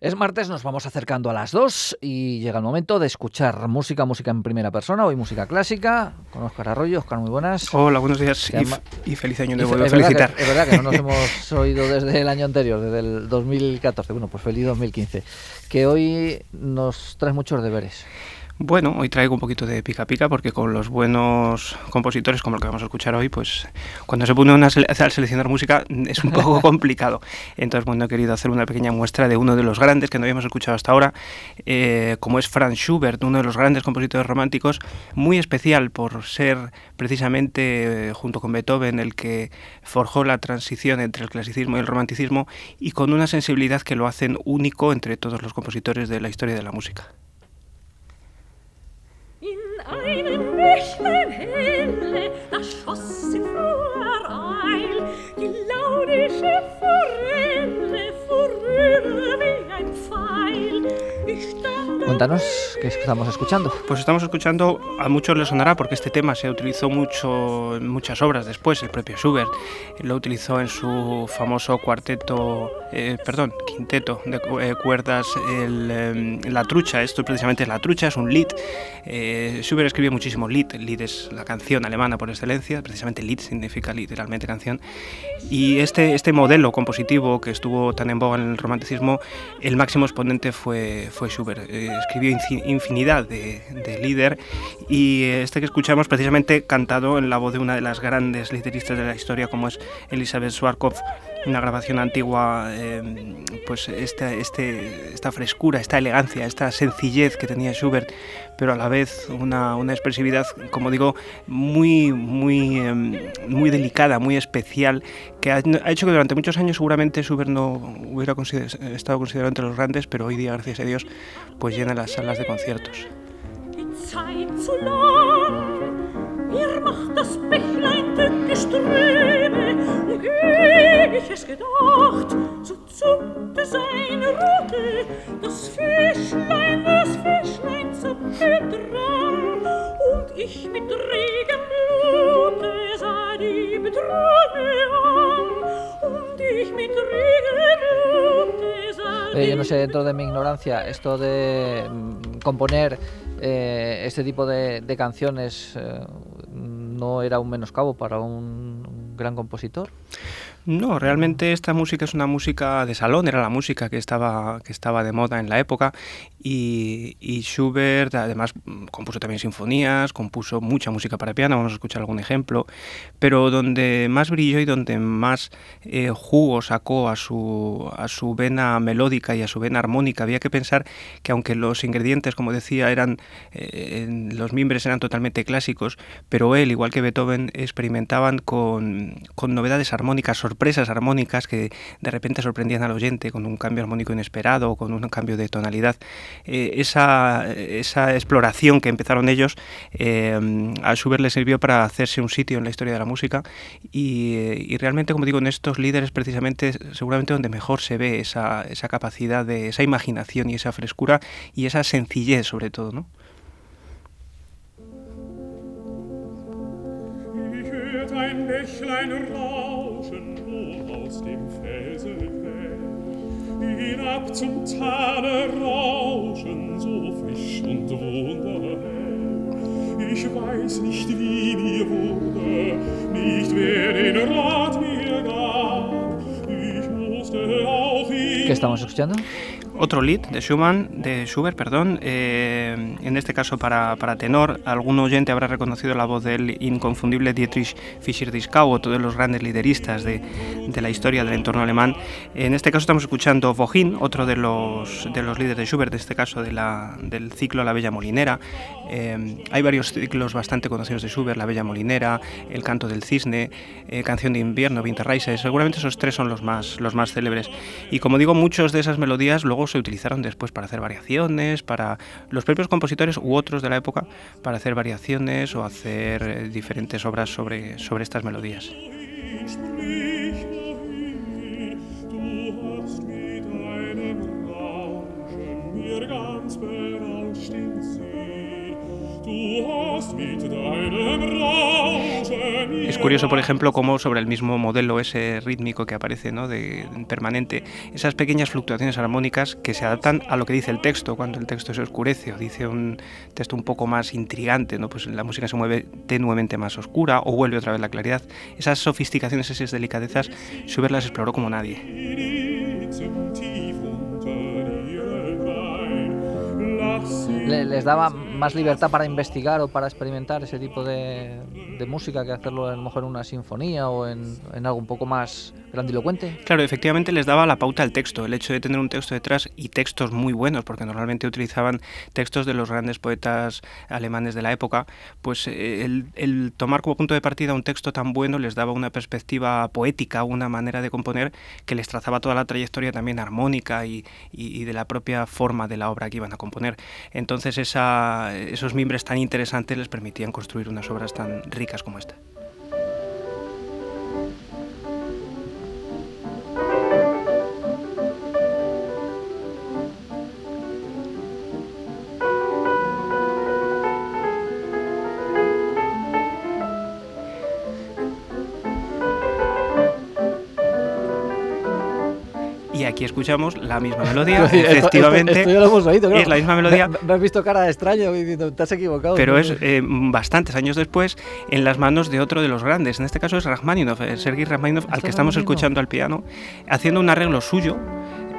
Es martes, nos vamos acercando a las 2 y llega el momento de escuchar música, música en primera persona, hoy música clásica, con Oscar Arroyo. Oscar, muy buenas. Hola, buenos días y, feliz año nuevo. Es felicitar. es verdad que no nos hemos oído desde el año anterior, desde el 2014. Bueno, pues feliz 2015. Que hoy nos trae muchos deberes. Bueno, hoy traigo un poquito de pica pica porque con los buenos compositores como el que vamos a escuchar hoy, pues cuando se pone a seleccionar música es un poco complicado. Entonces, bueno, he querido hacer una pequeña muestra de uno de los grandes que no habíamos escuchado hasta ahora, eh, como es Franz Schubert, uno de los grandes compositores románticos, muy especial por ser precisamente, eh, junto con Beethoven, el que forjó la transición entre el clasicismo y el romanticismo y con una sensibilidad que lo hacen único entre todos los compositores de la historia de la música. einem Bächlein helle, da schoss in froher Eil. Die launische Forelle vorüber wie Cuéntanos qué estamos escuchando. Pues estamos escuchando, a muchos les sonará porque este tema se utilizó mucho en muchas obras después, el propio Schubert lo utilizó en su famoso cuarteto, eh, perdón, quinteto de eh, cuerdas, el, em, La Trucha, esto precisamente es La Trucha, es un Lied. Eh, Schubert escribió muchísimo Lied, Lied es la canción alemana por excelencia, precisamente Lied significa literalmente canción, y este, este modelo compositivo que estuvo tan en boga en el romanticismo, el máximo exponente fue, fue Schubert. Escribió infinidad de, líder y este que escuchamos precisamente cantado en la voz de una de las grandes lideristas de la historia como es Elizabeth Schwarzkopf una grabación antigua, eh, pues este, esta frescura, esta elegancia, esta sencillez que tenía Schubert, pero a la vez una, una expresividad, como digo, muy, muy, em, muy delicada, muy especial, que ha, hecho que durante muchos años seguramente Schubert no hubiera estado considerado entre los grandes, pero hoy día, gracias a Dios, pues llena las salas de conciertos. Ich es gedacht, so zuckte seine Rute, das Fischlein, das Fischlein zuckte dran, und ich mit regem Blute sah die Betrübe an, und ich mit regem Blute sah eh, Yo no sé, dentro de mi ignorancia, esto de mm, componer eh, este tipo de, de canciones eh, no era un menoscabo para un gran compositor. No, realmente esta música es una música de salón, era la música que estaba, que estaba de moda en la época y, Schubert además compuso también sinfonías, compuso mucha música para piano, vamos a escuchar algún ejemplo, pero donde más brilló y donde más eh, jugo sacó a su, a su vena melódica y a su vena armónica, había que pensar que aunque los ingredientes, como decía, eran eh, los mimbres eran totalmente clásicos, pero él, igual que Beethoven, experimentaban con, con novedades armónicas sorpresas armónicas que de repente sorprendían al oyente con un cambio armónico inesperado con un cambio de tonalidad. Eh, esa, esa, exploración que empezaron ellos eh, a Schubert le sirvió para hacerse un sitio en la historia de la música y, realmente, como digo, en estos líderes precisamente seguramente donde mejor se ve esa, esa capacidad de esa imaginación y esa frescura y esa sencillez sobre todo, ¿no? Hinab zum Tale rauschen so frisch und wunderhell. Ich weiß nicht, wie mir wurde, nicht wer den Rat mir gab. Ich musste auch ¿Qué estamos escuchando? Otro lead de Schumann, de Schubert, perdón, eh, en este caso para, para, tenor. Algún oyente habrá reconocido la voz del inconfundible Dietrich Fischer-Dieskau, otro de los grandes lideristas de, de, la historia del entorno alemán. En este caso estamos escuchando Vogin, otro de los, de los líderes de Schubert, en este caso de la, del ciclo La Bella Molinera. Eh, hay varios ciclos bastante conocidos de Schubert, La Bella Molinera, El Canto del Cisne, eh, Canción de Invierno, Winterreise. Seguramente esos tres son los más, los más célebres. Y como digo, muchos de esas melodías luego se utilizaron después para hacer variaciones, para los propios compositores u otros de la época, para hacer variaciones o hacer eh, diferentes obras sobre, sobre estas melodías. Es curioso, por ejemplo, cómo sobre el mismo modelo ese rítmico que aparece ¿no? de, permanente, esas pequeñas fluctuaciones armónicas que se adaptan a lo que dice el texto, cuando el texto se oscurece o dice un texto un poco más intrigante, ¿no? pues la música se mueve tenuemente más oscura o vuelve otra vez la claridad. Esas sofisticaciones, esas delicadezas, Schubert las exploró como nadie. les daba más libertad para investigar o para experimentar ese tipo de, música que hacerlo a lo mejor en una sinfonía o en, en, algo un poco más grandilocuente. Claro, efectivamente les daba la pauta al texto, el hecho de tener un texto detrás y textos muy buenos, porque normalmente utilizaban textos de los grandes poetas alemanes de la época, pues eh, el, tomar como punto de partida un texto tan bueno les daba una perspectiva poética, una manera de componer que les trazaba toda la trayectoria también armónica y, y de la propia forma de la obra que iban a componer. Entonces esa, esos mimbres tan interesantes les permitían construir unas obras tan ricas como esta. Aquí escuchamos la misma melodía, efectivamente. Esto, ya lo hemos oído, Es la misma melodía. Me, has visto cara de extraño diciendo, te has equivocado. Pero es eh, bastantes años después en las manos de otro de los grandes. En este caso es Rachmaninoff, eh, Sergei Rachmaninoff, al que estamos escuchando al piano, haciendo un arreglo suyo.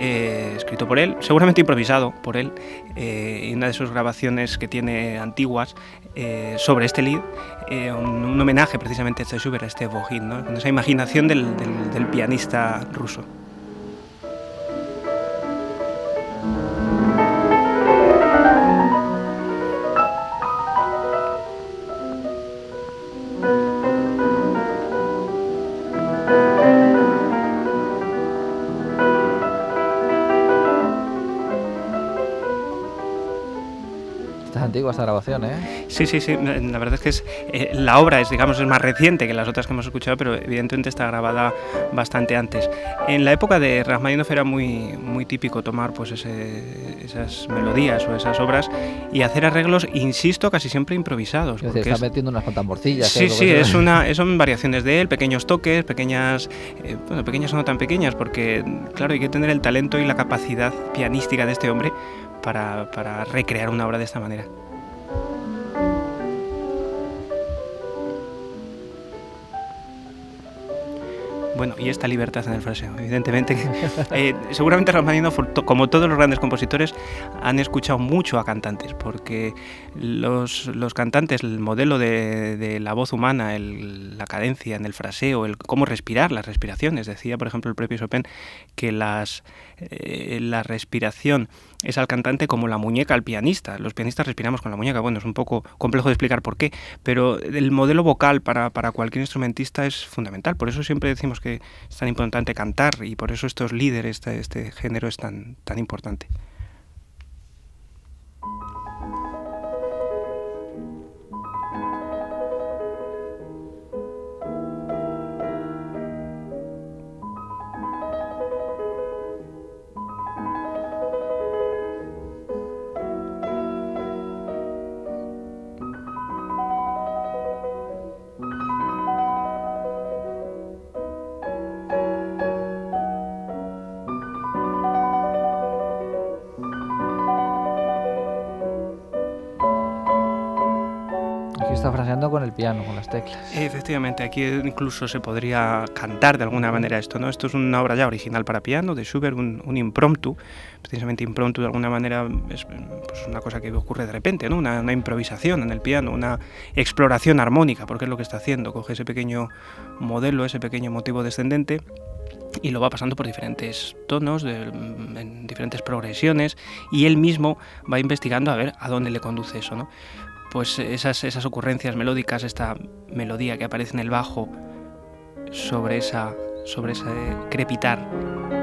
Eh, escrito por él, seguramente improvisado por él, en una de sus grabaciones que tiene antiguas sobre este lead, un, homenaje precisamente a este Schubert, a este Bohin, con esa imaginación del pianista ruso. Esta grabación, ¿eh? Sí, sí, sí. La verdad es que es, eh, la obra es, digamos, es más reciente que las otras que hemos escuchado, pero evidentemente está grabada bastante antes. En la época de Rachmaninoff era muy, muy típico tomar pues esas melodías o esas obras y hacer arreglos, insisto, casi siempre improvisados. porque está metiendo unas cuantas morcillas. Sí, sí, es una, son variaciones de él, pequeños toques, pequeñas, eh, bueno, pequeñas o no tan pequeñas, porque, claro, hay que tener el talento y la capacidad pianística de este hombre para, para recrear una obra de esta manera. Bueno, y esta libertad en el fraseo, evidentemente. Eh, seguramente Rachmaninoff, como todos los grandes compositores, han escuchado mucho a cantantes, porque los, cantantes, el modelo de, la voz humana, la cadencia en el fraseo, el cómo respirar, las respiraciones. Decía, por ejemplo, el propio Chopin que las, eh, la respiración es al cantante como la muñeca al pianista. Los pianistas respiramos con la muñeca. Bueno, es un poco complejo de explicar por qué, pero el modelo vocal para, para cualquier instrumentista es fundamental. Por eso siempre decimos que es tan importante cantar y por eso estos líderes, este, este género es tan, tan importante. Con el piano, con las teclas. Efectivamente, aquí incluso se podría cantar de alguna manera esto, ¿no? Esto es una obra ya original para piano de Schubert, un, un impromptu, precisamente impromptu de alguna manera es pues, una cosa que ocurre de repente, ¿no? Una, improvisación en el piano, una exploración armónica, porque es lo que está haciendo, coge ese pequeño modelo, ese pequeño motivo descendente y lo va pasando por diferentes tonos, en diferentes progresiones, y él mismo va investigando a ver a dónde le conduce eso. ¿no? Pues esas, esas ocurrencias melódicas, esta melodía que aparece en el bajo sobre, esa, sobre ese crepitar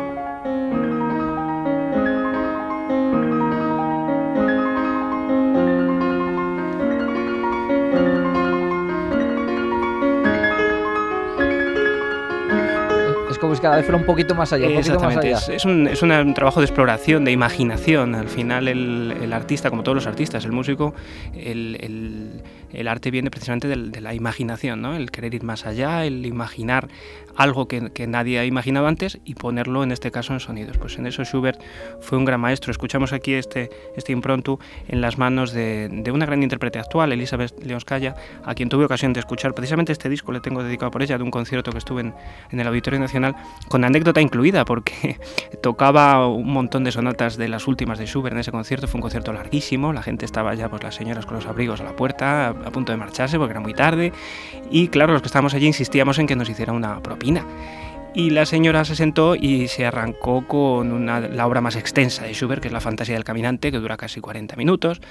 pues cada vez fuera un poquito más allá. Exactamente, Es, un, es, un, trabajo de exploración, de imaginación. Al final el, el, artista, como todos los artistas, el músico, el, el arte viene precisamente de la imaginación, ¿no? el querer ir más allá, el imaginar algo que, nadie ha imaginado antes y ponerlo en este caso en sonidos. Pues en eso Schubert fue un gran maestro. Escuchamos aquí este, este impronto en las manos de, una gran intérprete actual, Elizabeth Leonskaya, a quien tuve ocasión de escuchar precisamente este disco, le tengo dedicado por ella, de un concierto que estuve en, en el Auditorio Nacional, con anécdota incluida, porque tocaba un montón de sonatas de las últimas de Schubert en ese concierto. Fue un concierto larguísimo, la gente estaba ya, pues las señoras con los abrigos a la puerta, a, punto de marcharse porque era muy tarde. Y claro, los que estábamos allí insistíamos en que nos hiciera una propina. Y la señora se sentó y se arrancó con una, la obra más extensa de Schubert, que es La Fantasía del Caminante, que dura casi 40 minutos.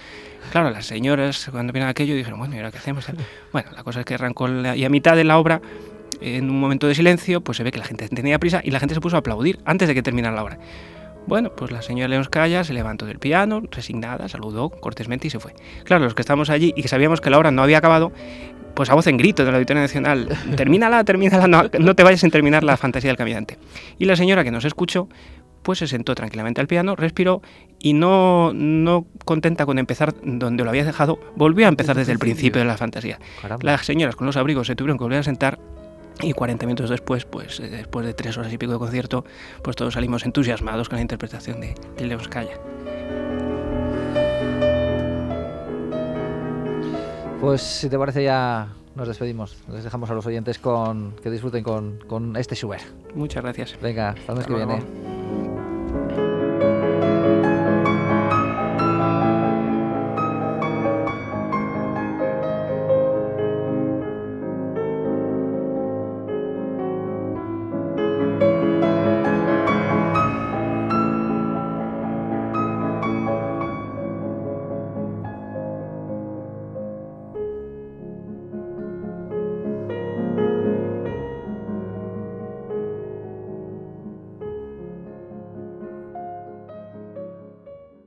Claro, las señoras cuando vieron aquello dijeron, bueno, ¿y ahora qué hacemos? Bueno, la cosa es que arrancó y a mitad de la obra en un momento de silencio, pues se ve que la gente tenía prisa y la gente se puso a aplaudir antes de que terminara la obra. Bueno, pues la señora Leonskaya se levantó del piano, resignada, saludó cortésmente y se fue. Claro, los que estamos allí y que sabíamos que la obra no había acabado, pues a voz en grito la Auditorio Nacional, termínala, termínala, no, no te vayas sin terminar la fantasía del caminante. Y la señora que nos escuchó, pues se sentó tranquilamente al piano, respiró y no, no contenta con empezar donde lo había dejado, volvió a empezar desde el principio de la fantasía. Las señoras con los abrigos se tuvieron que volver a sentar y 40 minutos después, pues eh, después de tres horas y pico de concierto, pues todos salimos entusiasmados con la interpretación de, de Leonskaya. Pues si te parece ya nos despedimos. Les dejamos a los oyentes con que disfruten con, con este Schubert. Muchas gracias. Venga, hasta el mes que viene.